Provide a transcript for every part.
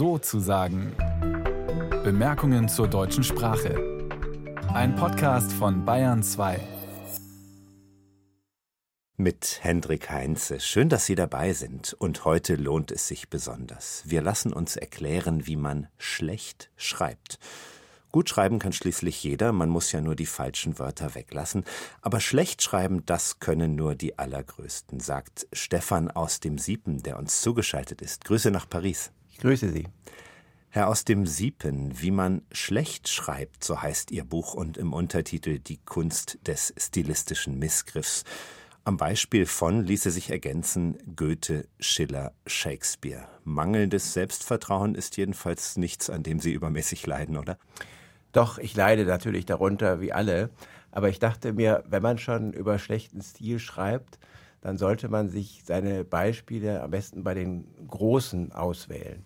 so zu sagen. Bemerkungen zur deutschen Sprache. Ein Podcast von Bayern 2. Mit Hendrik Heinze. Schön, dass Sie dabei sind. Und heute lohnt es sich besonders. Wir lassen uns erklären, wie man schlecht schreibt. Gut schreiben kann schließlich jeder, man muss ja nur die falschen Wörter weglassen. Aber schlecht schreiben, das können nur die Allergrößten, sagt Stefan aus dem Siepen, der uns zugeschaltet ist. Grüße nach Paris. Grüße Sie. Herr aus dem Siepen, wie man schlecht schreibt, so heißt Ihr Buch und im Untertitel Die Kunst des stilistischen Missgriffs. Am Beispiel von ließe sich ergänzen Goethe, Schiller, Shakespeare. Mangelndes Selbstvertrauen ist jedenfalls nichts, an dem Sie übermäßig leiden, oder? Doch, ich leide natürlich darunter, wie alle. Aber ich dachte mir, wenn man schon über schlechten Stil schreibt, dann sollte man sich seine Beispiele am besten bei den Großen auswählen.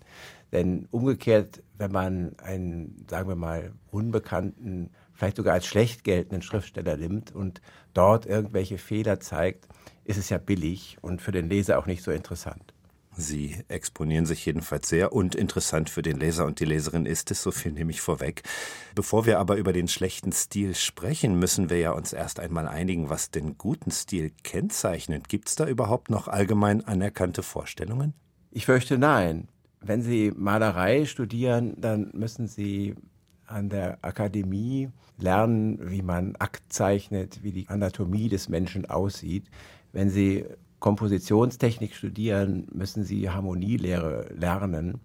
Denn umgekehrt, wenn man einen, sagen wir mal, unbekannten, vielleicht sogar als schlecht geltenden Schriftsteller nimmt und dort irgendwelche Fehler zeigt, ist es ja billig und für den Leser auch nicht so interessant. Sie exponieren sich jedenfalls sehr und interessant für den Leser und die Leserin ist es, so viel nehme ich vorweg. Bevor wir aber über den schlechten Stil sprechen, müssen wir ja uns erst einmal einigen, was den guten Stil kennzeichnet. Gibt es da überhaupt noch allgemein anerkannte Vorstellungen? Ich fürchte nein. Wenn Sie Malerei studieren, dann müssen Sie an der Akademie lernen, wie man Akt zeichnet, wie die Anatomie des Menschen aussieht. Wenn Sie Kompositionstechnik studieren, müssen Sie Harmonielehre lernen.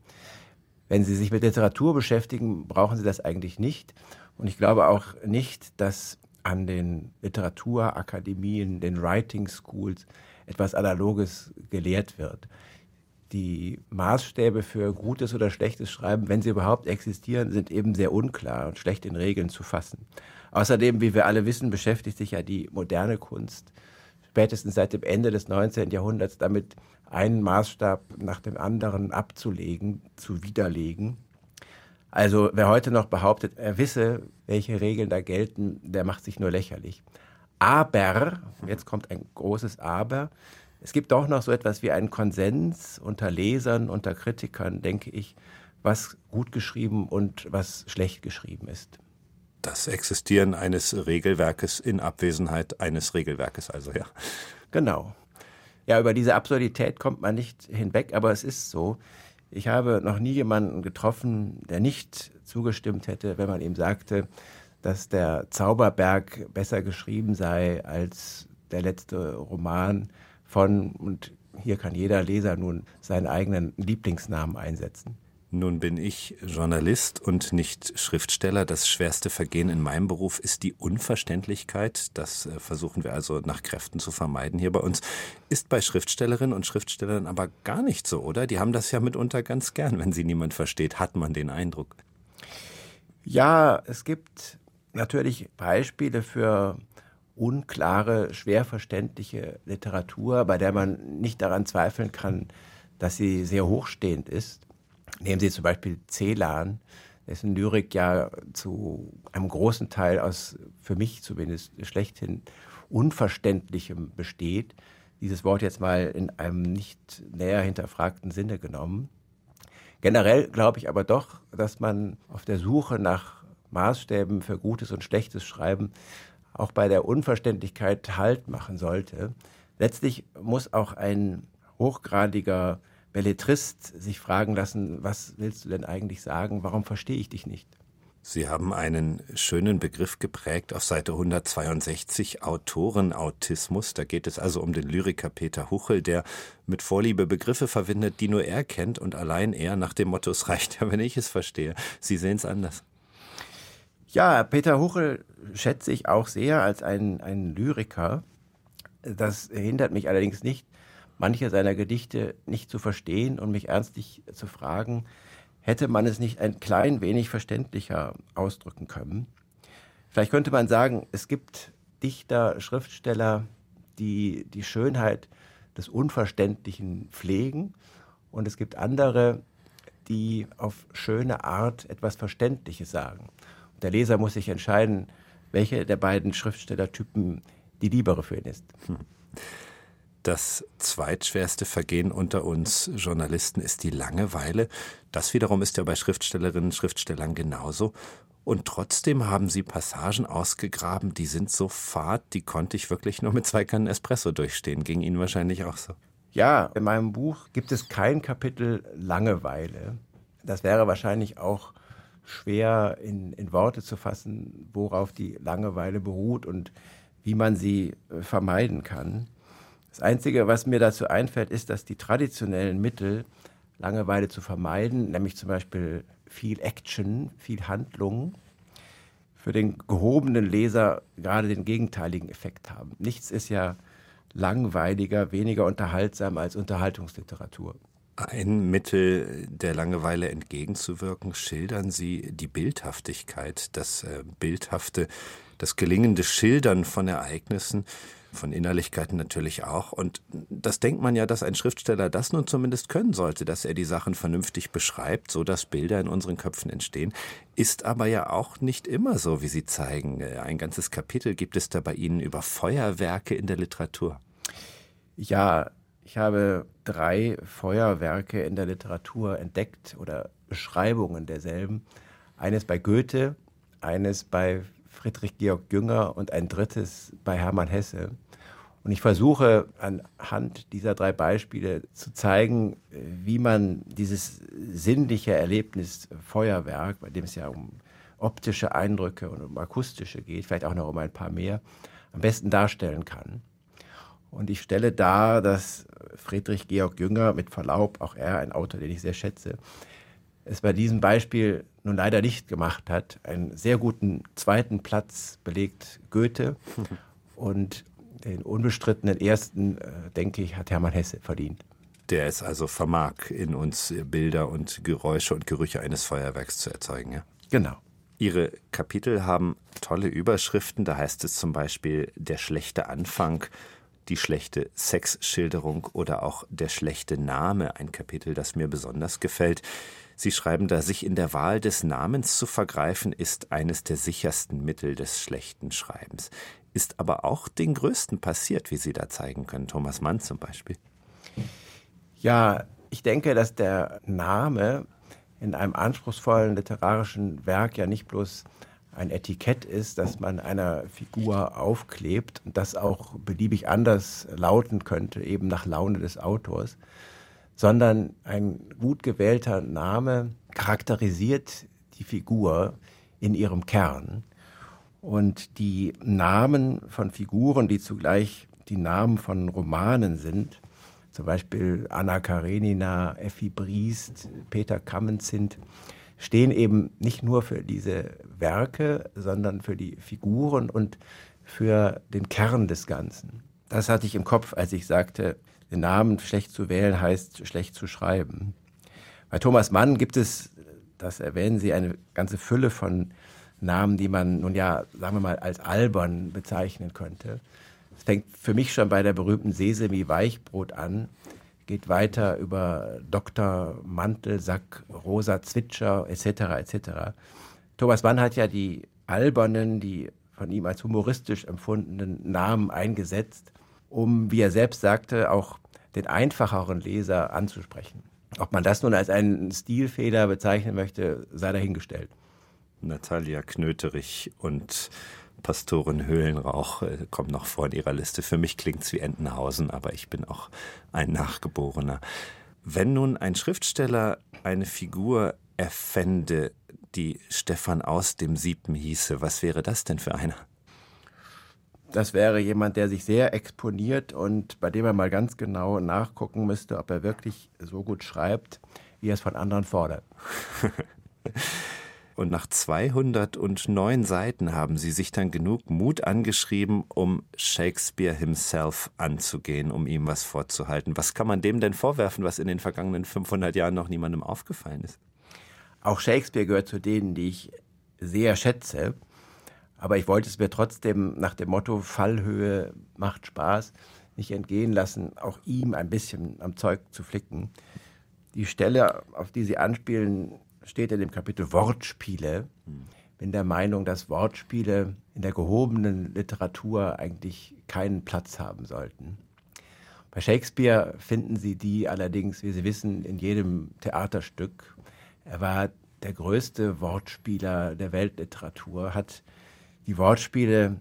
Wenn Sie sich mit Literatur beschäftigen, brauchen Sie das eigentlich nicht. Und ich glaube auch nicht, dass an den Literaturakademien, den Writing Schools etwas Analoges gelehrt wird. Die Maßstäbe für gutes oder schlechtes Schreiben, wenn sie überhaupt existieren, sind eben sehr unklar und schlecht in Regeln zu fassen. Außerdem, wie wir alle wissen, beschäftigt sich ja die moderne Kunst spätestens seit dem Ende des 19. Jahrhunderts damit, einen Maßstab nach dem anderen abzulegen, zu widerlegen. Also wer heute noch behauptet, er wisse, welche Regeln da gelten, der macht sich nur lächerlich. Aber, jetzt kommt ein großes Aber, es gibt doch noch so etwas wie einen Konsens unter Lesern, unter Kritikern, denke ich, was gut geschrieben und was schlecht geschrieben ist das Existieren eines Regelwerkes in Abwesenheit eines Regelwerkes, also ja. Genau. Ja, über diese Absurdität kommt man nicht hinweg, aber es ist so. Ich habe noch nie jemanden getroffen, der nicht zugestimmt hätte, wenn man ihm sagte, dass der Zauberberg besser geschrieben sei als der letzte Roman von, und hier kann jeder Leser nun seinen eigenen Lieblingsnamen einsetzen. Nun bin ich Journalist und nicht Schriftsteller. Das schwerste Vergehen in meinem Beruf ist die Unverständlichkeit. Das äh, versuchen wir also nach Kräften zu vermeiden hier bei uns. Ist bei Schriftstellerinnen und Schriftstellern aber gar nicht so, oder? Die haben das ja mitunter ganz gern, wenn sie niemand versteht, hat man den Eindruck. Ja, es gibt natürlich Beispiele für unklare, schwer verständliche Literatur, bei der man nicht daran zweifeln kann, dass sie sehr hochstehend ist. Nehmen Sie zum Beispiel Celan, dessen Lyrik ja zu einem großen Teil aus, für mich zumindest, schlechthin Unverständlichem besteht. Dieses Wort jetzt mal in einem nicht näher hinterfragten Sinne genommen. Generell glaube ich aber doch, dass man auf der Suche nach Maßstäben für gutes und schlechtes Schreiben auch bei der Unverständlichkeit Halt machen sollte. Letztlich muss auch ein hochgradiger Belletrist sich fragen lassen, was willst du denn eigentlich sagen, warum verstehe ich dich nicht? Sie haben einen schönen Begriff geprägt auf Seite 162, Autorenautismus. Da geht es also um den Lyriker Peter Huchel, der mit Vorliebe Begriffe verwendet, die nur er kennt und allein er nach dem Motto, es reicht ja, wenn ich es verstehe. Sie sehen es anders. Ja, Peter Huchel schätze ich auch sehr als einen, einen Lyriker. Das hindert mich allerdings nicht, manche seiner Gedichte nicht zu verstehen und mich ernstlich zu fragen, hätte man es nicht ein klein wenig verständlicher ausdrücken können. Vielleicht könnte man sagen, es gibt Dichter, Schriftsteller, die die Schönheit des Unverständlichen pflegen und es gibt andere, die auf schöne Art etwas Verständliches sagen. Und der Leser muss sich entscheiden, welche der beiden Schriftstellertypen die liebere für ihn ist. Hm. Das zweitschwerste Vergehen unter uns Journalisten ist die Langeweile. Das wiederum ist ja bei Schriftstellerinnen und Schriftstellern genauso. Und trotzdem haben Sie Passagen ausgegraben, die sind so fad, die konnte ich wirklich nur mit zwei Kannen Espresso durchstehen. Ging Ihnen wahrscheinlich auch so. Ja, in meinem Buch gibt es kein Kapitel Langeweile. Das wäre wahrscheinlich auch schwer in, in Worte zu fassen, worauf die Langeweile beruht und wie man sie vermeiden kann. Das Einzige, was mir dazu einfällt, ist, dass die traditionellen Mittel, Langeweile zu vermeiden, nämlich zum Beispiel viel Action, viel Handlung, für den gehobenen Leser gerade den gegenteiligen Effekt haben. Nichts ist ja langweiliger, weniger unterhaltsam als Unterhaltungsliteratur. Ein Mittel der Langeweile entgegenzuwirken, schildern Sie die Bildhaftigkeit, das äh, bildhafte, das gelingende Schildern von Ereignissen, von Innerlichkeiten natürlich auch. Und das denkt man ja, dass ein Schriftsteller das nun zumindest können sollte, dass er die Sachen vernünftig beschreibt, so dass Bilder in unseren Köpfen entstehen. Ist aber ja auch nicht immer so, wie Sie zeigen. Ein ganzes Kapitel gibt es da bei Ihnen über Feuerwerke in der Literatur. Ja, ich habe drei Feuerwerke in der Literatur entdeckt oder Beschreibungen derselben. Eines bei Goethe, eines bei Friedrich Georg Jünger und ein drittes bei Hermann Hesse. Und ich versuche anhand dieser drei Beispiele zu zeigen, wie man dieses sinnliche Erlebnis Feuerwerk, bei dem es ja um optische Eindrücke und um akustische geht, vielleicht auch noch um ein paar mehr, am besten darstellen kann. Und ich stelle dar, dass Friedrich Georg Jünger, mit Verlaub, auch er ein Autor, den ich sehr schätze, es bei diesem Beispiel nun leider nicht gemacht hat. Einen sehr guten zweiten Platz belegt Goethe und den unbestrittenen ersten, äh, denke ich, hat Hermann Hesse verdient. Der es also vermag, in uns Bilder und Geräusche und Gerüche eines Feuerwerks zu erzeugen. Ja? Genau. Ihre Kapitel haben tolle Überschriften. Da heißt es zum Beispiel der schlechte Anfang, die schlechte Sexschilderung oder auch der schlechte Name, ein Kapitel, das mir besonders gefällt. Sie schreiben da, sich in der Wahl des Namens zu vergreifen, ist eines der sichersten Mittel des schlechten Schreibens. Ist aber auch den Größten passiert, wie Sie da zeigen können. Thomas Mann zum Beispiel. Ja, ich denke, dass der Name in einem anspruchsvollen literarischen Werk ja nicht bloß ein Etikett ist, das man einer Figur aufklebt und das auch beliebig anders lauten könnte, eben nach Laune des Autors, sondern ein gut gewählter Name charakterisiert die Figur in ihrem Kern. Und die Namen von Figuren, die zugleich die Namen von Romanen sind, zum Beispiel Anna Karenina, Effi Briest, Peter Kammenzind, stehen eben nicht nur für diese Werke, sondern für die Figuren und für den Kern des Ganzen. Das hatte ich im Kopf, als ich sagte, den Namen schlecht zu wählen heißt schlecht zu schreiben. Bei Thomas Mann gibt es, das erwähnen Sie, eine ganze Fülle von Namen, die man nun ja, sagen wir mal, als albern bezeichnen könnte. Es fängt für mich schon bei der berühmten Sesemi Weichbrot an, geht weiter über Dr. Mantelsack, Rosa Zwitscher etc. etc. Thomas Mann hat ja die albernen, die von ihm als humoristisch empfundenen Namen eingesetzt um, wie er selbst sagte, auch den einfacheren Leser anzusprechen. Ob man das nun als einen Stilfehler bezeichnen möchte, sei dahingestellt. Natalia Knöterich und Pastorin Höhlenrauch äh, kommt noch vor in ihrer Liste. Für mich klingt es wie Entenhausen, aber ich bin auch ein Nachgeborener. Wenn nun ein Schriftsteller eine Figur erfände, die Stefan aus dem Siebten hieße, was wäre das denn für einer? Das wäre jemand, der sich sehr exponiert und bei dem man mal ganz genau nachgucken müsste, ob er wirklich so gut schreibt, wie er es von anderen fordert. Und nach 209 Seiten haben Sie sich dann genug Mut angeschrieben, um Shakespeare himself anzugehen, um ihm was vorzuhalten. Was kann man dem denn vorwerfen, was in den vergangenen 500 Jahren noch niemandem aufgefallen ist? Auch Shakespeare gehört zu denen, die ich sehr schätze. Aber ich wollte es mir trotzdem nach dem Motto Fallhöhe macht Spaß nicht entgehen lassen, auch ihm ein bisschen am Zeug zu flicken. Die Stelle, auf die Sie anspielen, steht in dem Kapitel Wortspiele. Bin der Meinung, dass Wortspiele in der gehobenen Literatur eigentlich keinen Platz haben sollten. Bei Shakespeare finden Sie die allerdings, wie Sie wissen, in jedem Theaterstück. Er war der größte Wortspieler der Weltliteratur, hat die Wortspiele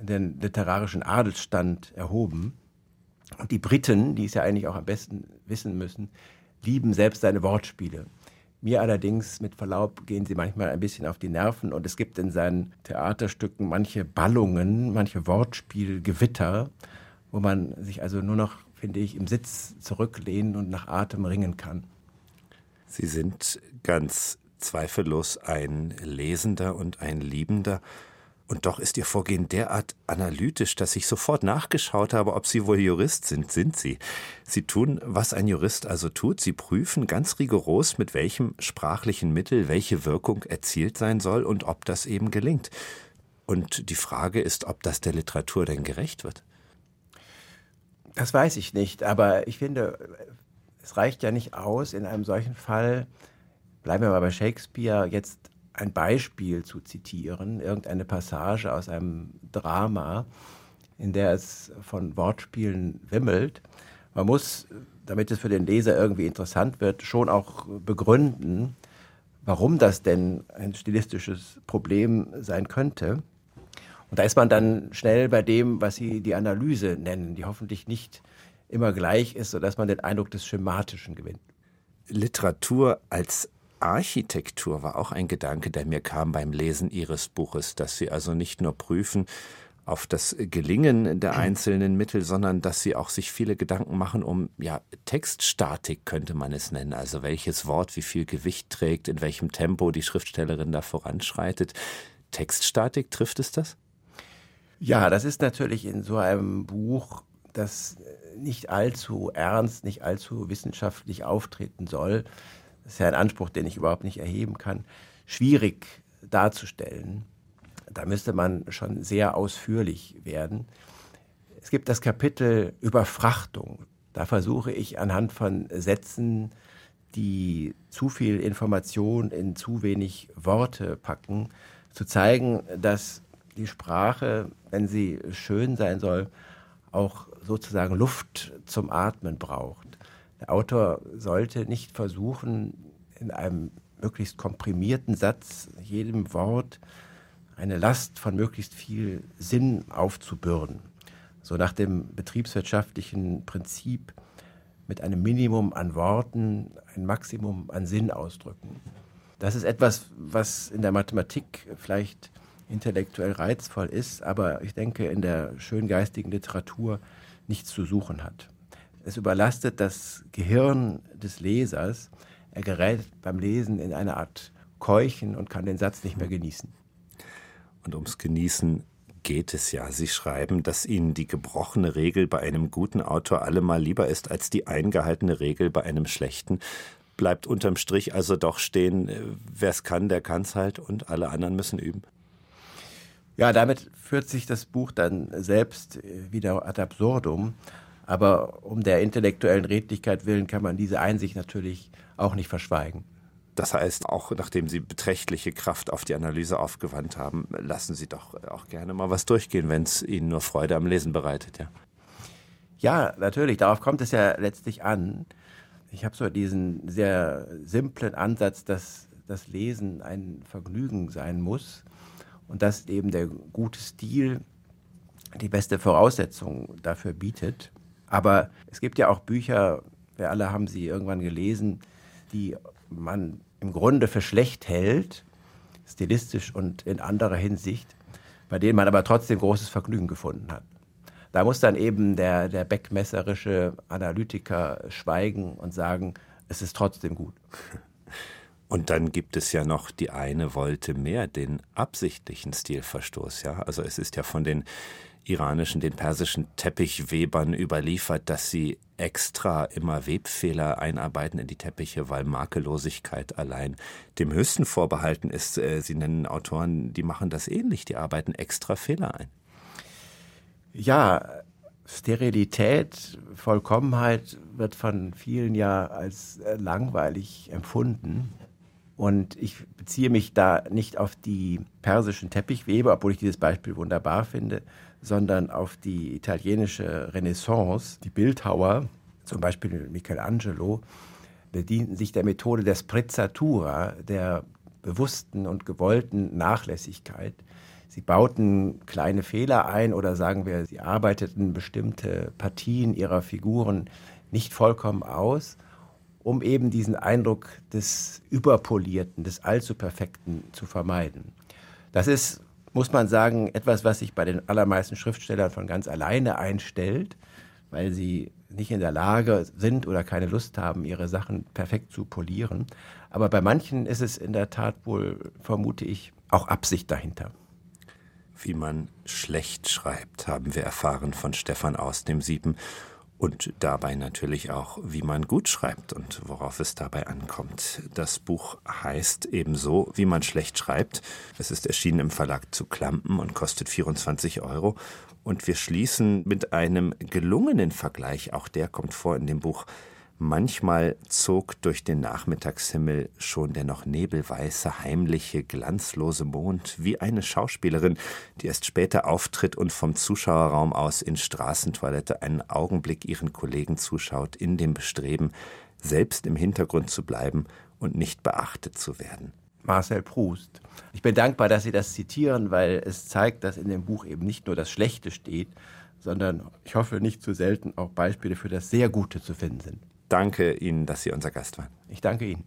den literarischen Adelsstand erhoben. Und die Briten, die es ja eigentlich auch am besten wissen müssen, lieben selbst seine Wortspiele. Mir allerdings, mit Verlaub, gehen sie manchmal ein bisschen auf die Nerven und es gibt in seinen Theaterstücken manche Ballungen, manche Wortspielgewitter, wo man sich also nur noch, finde ich, im Sitz zurücklehnen und nach Atem ringen kann. Sie sind ganz zweifellos ein Lesender und ein Liebender. Und doch ist Ihr Vorgehen derart analytisch, dass ich sofort nachgeschaut habe, ob Sie wohl Jurist sind. Sind Sie? Sie tun, was ein Jurist also tut. Sie prüfen ganz rigoros, mit welchem sprachlichen Mittel welche Wirkung erzielt sein soll und ob das eben gelingt. Und die Frage ist, ob das der Literatur denn gerecht wird. Das weiß ich nicht, aber ich finde, es reicht ja nicht aus, in einem solchen Fall, bleiben wir mal bei Shakespeare, jetzt ein Beispiel zu zitieren, irgendeine Passage aus einem Drama, in der es von Wortspielen wimmelt. Man muss, damit es für den Leser irgendwie interessant wird, schon auch begründen, warum das denn ein stilistisches Problem sein könnte. Und da ist man dann schnell bei dem, was Sie die Analyse nennen, die hoffentlich nicht immer gleich ist, sodass man den Eindruck des Schematischen gewinnt. Literatur als Architektur war auch ein Gedanke, der mir kam beim Lesen Ihres Buches, dass Sie also nicht nur prüfen auf das Gelingen der einzelnen Mittel, sondern dass Sie auch sich viele Gedanken machen um ja Textstatik könnte man es nennen, also welches Wort wie viel Gewicht trägt, in welchem Tempo die Schriftstellerin da voranschreitet. Textstatik trifft es das? Ja, das ist natürlich in so einem Buch, das nicht allzu ernst, nicht allzu wissenschaftlich auftreten soll, das ist ja ein Anspruch, den ich überhaupt nicht erheben kann, schwierig darzustellen. Da müsste man schon sehr ausführlich werden. Es gibt das Kapitel Überfrachtung. Da versuche ich anhand von Sätzen, die zu viel Information in zu wenig Worte packen, zu zeigen, dass die Sprache, wenn sie schön sein soll, auch sozusagen Luft zum Atmen braucht. Der Autor sollte nicht versuchen, in einem möglichst komprimierten Satz jedem Wort eine Last von möglichst viel Sinn aufzubürden. So nach dem betriebswirtschaftlichen Prinzip mit einem Minimum an Worten ein Maximum an Sinn ausdrücken. Das ist etwas, was in der Mathematik vielleicht intellektuell reizvoll ist, aber ich denke in der schöngeistigen Literatur nichts zu suchen hat. Es überlastet das Gehirn des Lesers. Er gerät beim Lesen in eine Art Keuchen und kann den Satz nicht mehr genießen. Und ums Genießen geht es ja. Sie schreiben, dass Ihnen die gebrochene Regel bei einem guten Autor allemal lieber ist als die eingehaltene Regel bei einem schlechten. Bleibt unterm Strich also doch stehen, äh, wer es kann, der kann es halt und alle anderen müssen üben. Ja, damit führt sich das Buch dann selbst äh, wieder ad absurdum. Aber um der intellektuellen Redlichkeit willen kann man diese Einsicht natürlich auch nicht verschweigen. Das heißt, auch nachdem Sie beträchtliche Kraft auf die Analyse aufgewandt haben, lassen Sie doch auch gerne mal was durchgehen, wenn es Ihnen nur Freude am Lesen bereitet, ja. Ja, natürlich. Darauf kommt es ja letztlich an. Ich habe so diesen sehr simplen Ansatz, dass das Lesen ein Vergnügen sein muss und dass eben der gute Stil die beste Voraussetzung dafür bietet. Aber es gibt ja auch Bücher, wir alle haben sie irgendwann gelesen, die man im Grunde für schlecht hält, stilistisch und in anderer Hinsicht, bei denen man aber trotzdem großes Vergnügen gefunden hat. Da muss dann eben der, der beckmesserische Analytiker schweigen und sagen, es ist trotzdem gut. Und dann gibt es ja noch die eine wollte mehr, den absichtlichen Stilverstoß. Ja, also es ist ja von den iranischen, den persischen Teppichwebern überliefert, dass sie extra immer Webfehler einarbeiten in die Teppiche, weil Makellosigkeit allein dem Höchsten vorbehalten ist. Äh, sie nennen Autoren, die machen das ähnlich, die arbeiten extra Fehler ein. Ja, Sterilität, Vollkommenheit wird von vielen ja als äh, langweilig empfunden. Und ich beziehe mich da nicht auf die persischen Teppichweber, obwohl ich dieses Beispiel wunderbar finde, sondern auf die italienische Renaissance. Die Bildhauer, zum Beispiel Michelangelo, bedienten sich der Methode der Sprezzatura, der bewussten und gewollten Nachlässigkeit. Sie bauten kleine Fehler ein oder sagen wir, sie arbeiteten bestimmte Partien ihrer Figuren nicht vollkommen aus, um eben diesen Eindruck des Überpolierten, des Allzu Perfekten zu vermeiden. Das ist, muss man sagen, etwas, was sich bei den allermeisten Schriftstellern von ganz alleine einstellt, weil sie nicht in der Lage sind oder keine Lust haben, ihre Sachen perfekt zu polieren. Aber bei manchen ist es in der Tat wohl, vermute ich, auch Absicht dahinter. Wie man schlecht schreibt, haben wir erfahren von Stefan aus dem Sieben. Und dabei natürlich auch, wie man gut schreibt und worauf es dabei ankommt. Das Buch heißt ebenso, wie man schlecht schreibt. Es ist erschienen im Verlag zu Klampen und kostet 24 Euro. Und wir schließen mit einem gelungenen Vergleich, auch der kommt vor in dem Buch, Manchmal zog durch den Nachmittagshimmel schon der noch nebelweiße, heimliche, glanzlose Mond wie eine Schauspielerin, die erst später auftritt und vom Zuschauerraum aus in Straßentoilette einen Augenblick ihren Kollegen zuschaut, in dem Bestreben, selbst im Hintergrund zu bleiben und nicht beachtet zu werden. Marcel Proust. Ich bin dankbar, dass Sie das zitieren, weil es zeigt, dass in dem Buch eben nicht nur das Schlechte steht, sondern ich hoffe nicht zu selten auch Beispiele für das Sehr Gute zu finden sind. Danke Ihnen, dass Sie unser Gast waren. Ich danke Ihnen.